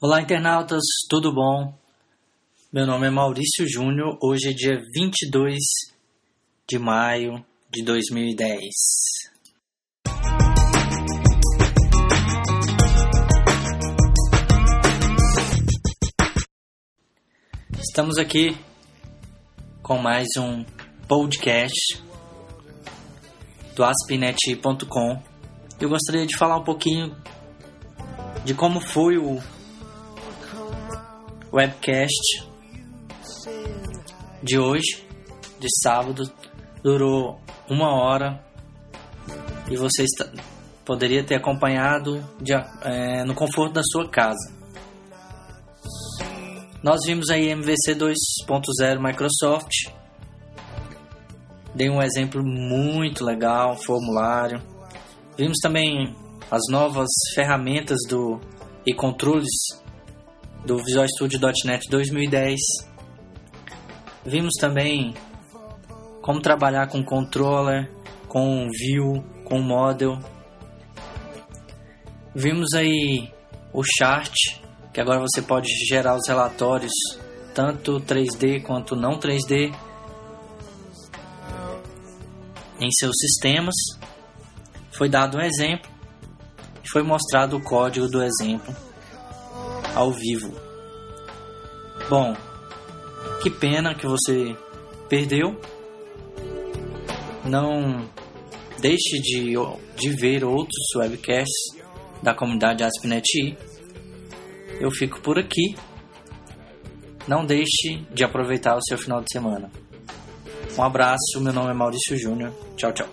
Olá, internautas, tudo bom? Meu nome é Maurício Júnior. Hoje é dia 22 de maio de 2010. Estamos aqui com mais um podcast do aspinet.com. Eu gostaria de falar um pouquinho de como foi o webcast de hoje, de sábado, durou uma hora e você está, poderia ter acompanhado de, é, no conforto da sua casa. Nós vimos aí MVC 2.0 Microsoft. Dei um exemplo muito legal, formulário. Vimos também as novas ferramentas do e controles do Visual Studio .NET 2010. Vimos também como trabalhar com controller, com view, com model. Vimos aí o chart, que agora você pode gerar os relatórios tanto 3D quanto não 3D em seus sistemas. Foi dado um exemplo e foi mostrado o código do exemplo ao vivo. Bom, que pena que você perdeu. Não deixe de, de ver outros webcasts da comunidade AspNet. Eu fico por aqui. Não deixe de aproveitar o seu final de semana. Um abraço, meu nome é Maurício Júnior. Tchau, tchau.